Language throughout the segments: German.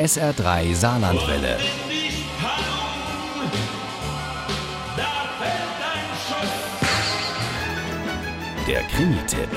SR3 Saarlandwelle. Der Krimi-Tipp.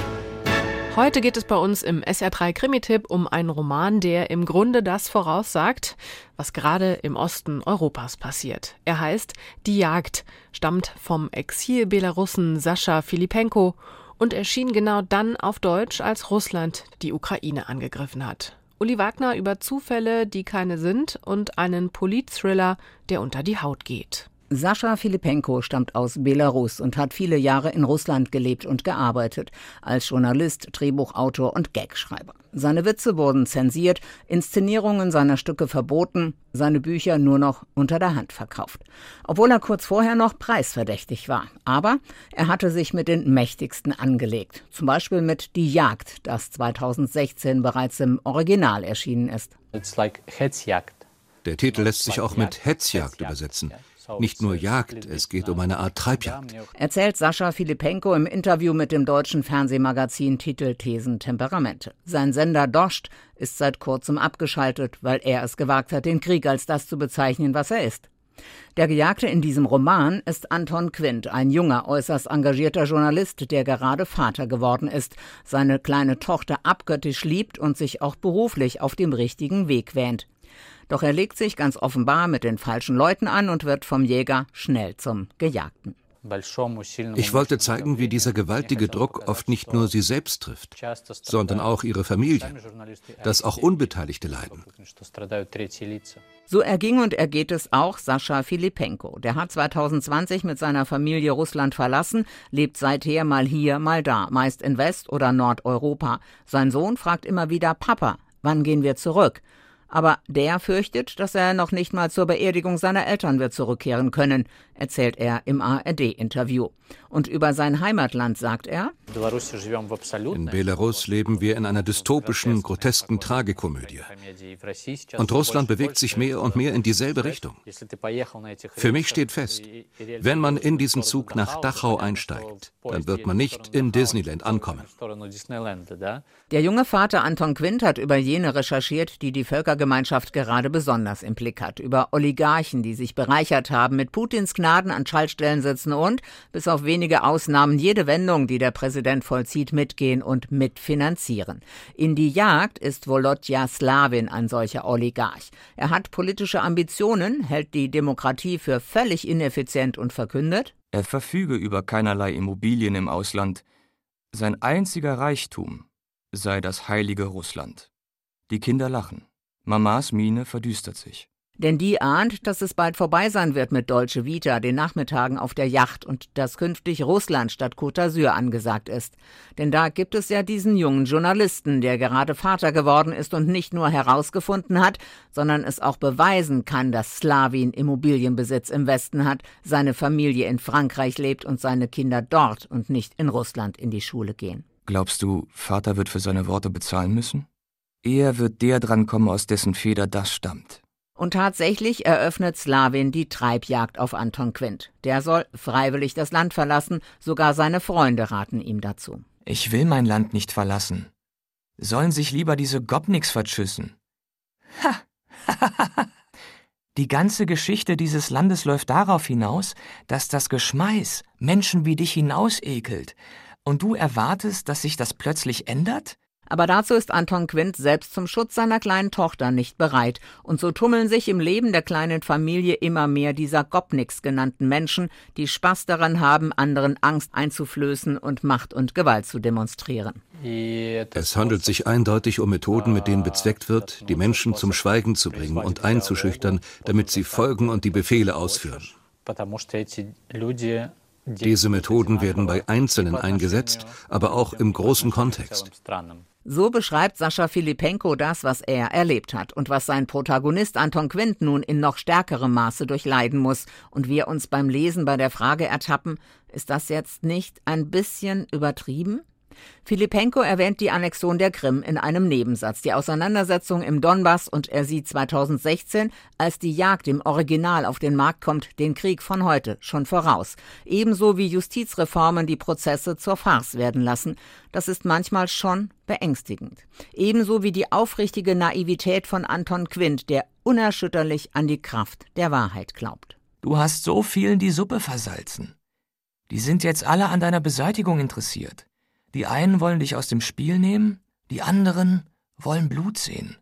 Heute geht es bei uns im SR3 Krimi-Tipp um einen Roman, der im Grunde das voraussagt, was gerade im Osten Europas passiert. Er heißt Die Jagd, stammt vom Exil-Belarussen Sascha Filipenko und erschien genau dann auf Deutsch, als Russland die Ukraine angegriffen hat. Uli Wagner über Zufälle, die keine sind und einen Politthriller, der unter die Haut geht. Sascha Filipenko stammt aus Belarus und hat viele Jahre in Russland gelebt und gearbeitet, als Journalist, Drehbuchautor und Gagschreiber. Seine Witze wurden zensiert, Inszenierungen seiner Stücke verboten, seine Bücher nur noch unter der Hand verkauft. Obwohl er kurz vorher noch preisverdächtig war. Aber er hatte sich mit den Mächtigsten angelegt. Zum Beispiel mit Die Jagd, das 2016 bereits im Original erschienen ist. Like der Titel lässt sich auch mit Hetzjagd übersetzen. Nicht nur Jagd, es geht um eine Art Treibjagd. Erzählt Sascha Filipenko im Interview mit dem deutschen Fernsehmagazin Titel Thesen Temperamente. Sein Sender Dost ist seit kurzem abgeschaltet, weil er es gewagt hat, den Krieg als das zu bezeichnen, was er ist. Der Gejagte in diesem Roman ist Anton Quint, ein junger, äußerst engagierter Journalist, der gerade Vater geworden ist, seine kleine Tochter abgöttisch liebt und sich auch beruflich auf dem richtigen Weg wähnt. Doch er legt sich ganz offenbar mit den falschen Leuten an und wird vom Jäger schnell zum Gejagten. Ich wollte zeigen, wie dieser gewaltige Druck oft nicht nur sie selbst trifft, sondern auch ihre Familie, dass auch Unbeteiligte leiden. So erging und ergeht es auch Sascha Filipenko. Der hat 2020 mit seiner Familie Russland verlassen, lebt seither mal hier, mal da, meist in West- oder Nordeuropa. Sein Sohn fragt immer wieder Papa, wann gehen wir zurück? Aber der fürchtet, dass er noch nicht mal zur Beerdigung seiner Eltern wird zurückkehren können, erzählt er im ARD-Interview. Und über sein Heimatland sagt er: In Belarus leben wir in einer dystopischen, grotesken Tragikomödie. Und Russland bewegt sich mehr und mehr in dieselbe Richtung. Für mich steht fest, wenn man in diesen Zug nach Dachau einsteigt, dann wird man nicht in Disneyland ankommen. Der junge Vater Anton Quint hat über jene recherchiert, die die Völkergemeinschaft gerade besonders im Blick hat. Über Oligarchen, die sich bereichert haben, mit Putins Gnaden an Schaltstellen sitzen und, bis auf wenige Ausnahmen jede Wendung, die der Präsident vollzieht, mitgehen und mitfinanzieren. In die Jagd ist Volodya Slavin ein solcher Oligarch. Er hat politische Ambitionen, hält die Demokratie für völlig ineffizient und verkündet, er verfüge über keinerlei Immobilien im Ausland. Sein einziger Reichtum sei das heilige Russland. Die Kinder lachen. Mamas Miene verdüstert sich. Denn die ahnt, dass es bald vorbei sein wird mit Deutsche Vita, den Nachmittagen auf der Yacht und dass künftig Russland statt Côte d'Azur angesagt ist. Denn da gibt es ja diesen jungen Journalisten, der gerade Vater geworden ist und nicht nur herausgefunden hat, sondern es auch beweisen kann, dass Slavin Immobilienbesitz im Westen hat, seine Familie in Frankreich lebt und seine Kinder dort und nicht in Russland in die Schule gehen. Glaubst du, Vater wird für seine Worte bezahlen müssen? Er wird der drankommen, aus dessen Feder das stammt. Und tatsächlich eröffnet Slavin die Treibjagd auf Anton Quint. Der soll freiwillig das Land verlassen, sogar seine Freunde raten ihm dazu. Ich will mein Land nicht verlassen. Sollen sich lieber diese Gopniks verschüssen. Ha! Die ganze Geschichte dieses Landes läuft darauf hinaus, dass das Geschmeiß Menschen wie dich hinausekelt. Und du erwartest, dass sich das plötzlich ändert? Aber dazu ist Anton Quint selbst zum Schutz seiner kleinen Tochter nicht bereit. Und so tummeln sich im Leben der kleinen Familie immer mehr dieser Gopniks genannten Menschen, die Spaß daran haben, anderen Angst einzuflößen und Macht und Gewalt zu demonstrieren. Es handelt sich eindeutig um Methoden, mit denen bezweckt wird, die Menschen zum Schweigen zu bringen und einzuschüchtern, damit sie folgen und die Befehle ausführen. Diese Methoden werden bei Einzelnen eingesetzt, aber auch im großen Kontext. So beschreibt Sascha Filipenko das, was er erlebt hat und was sein Protagonist Anton Quint nun in noch stärkerem Maße durchleiden muss. Und wir uns beim Lesen bei der Frage ertappen, ist das jetzt nicht ein bisschen übertrieben? Filipenko erwähnt die Annexion der Krim in einem Nebensatz, die Auseinandersetzung im Donbass und er sieht 2016, als die Jagd im Original auf den Markt kommt, den Krieg von heute schon voraus. Ebenso wie Justizreformen die Prozesse zur Farce werden lassen. Das ist manchmal schon beängstigend. Ebenso wie die aufrichtige Naivität von Anton Quint, der unerschütterlich an die Kraft der Wahrheit glaubt. Du hast so vielen die Suppe versalzen. Die sind jetzt alle an deiner Beseitigung interessiert. Die einen wollen dich aus dem Spiel nehmen, die anderen wollen Blut sehen.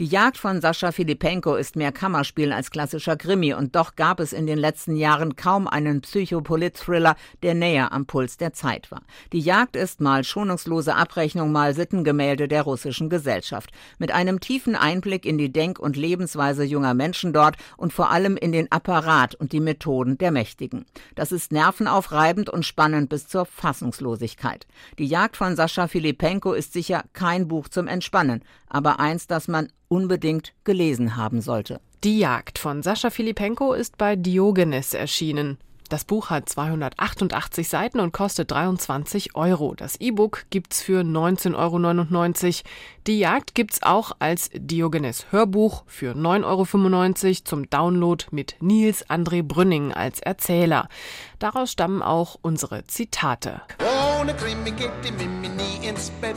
Die Jagd von Sascha Filipenko ist mehr Kammerspiel als klassischer Krimi und doch gab es in den letzten Jahren kaum einen Psychopolit-Thriller, der näher am Puls der Zeit war. Die Jagd ist mal schonungslose Abrechnung, mal Sittengemälde der russischen Gesellschaft. Mit einem tiefen Einblick in die Denk- und Lebensweise junger Menschen dort und vor allem in den Apparat und die Methoden der Mächtigen. Das ist nervenaufreibend und spannend bis zur Fassungslosigkeit. Die Jagd von Sascha Filipenko ist sicher kein Buch zum Entspannen, aber eins, das man unbedingt gelesen haben sollte. Die Jagd von Sascha Filipenko ist bei Diogenes erschienen. Das Buch hat 288 Seiten und kostet 23 Euro. Das E-Book gibt's für 19,99 Euro. Die Jagd gibt's auch als Diogenes Hörbuch für 9,95 Euro zum Download mit Nils André Brünning als Erzähler. Daraus stammen auch unsere Zitate. Ohne Krimi geht die Mimi nie ins Bett.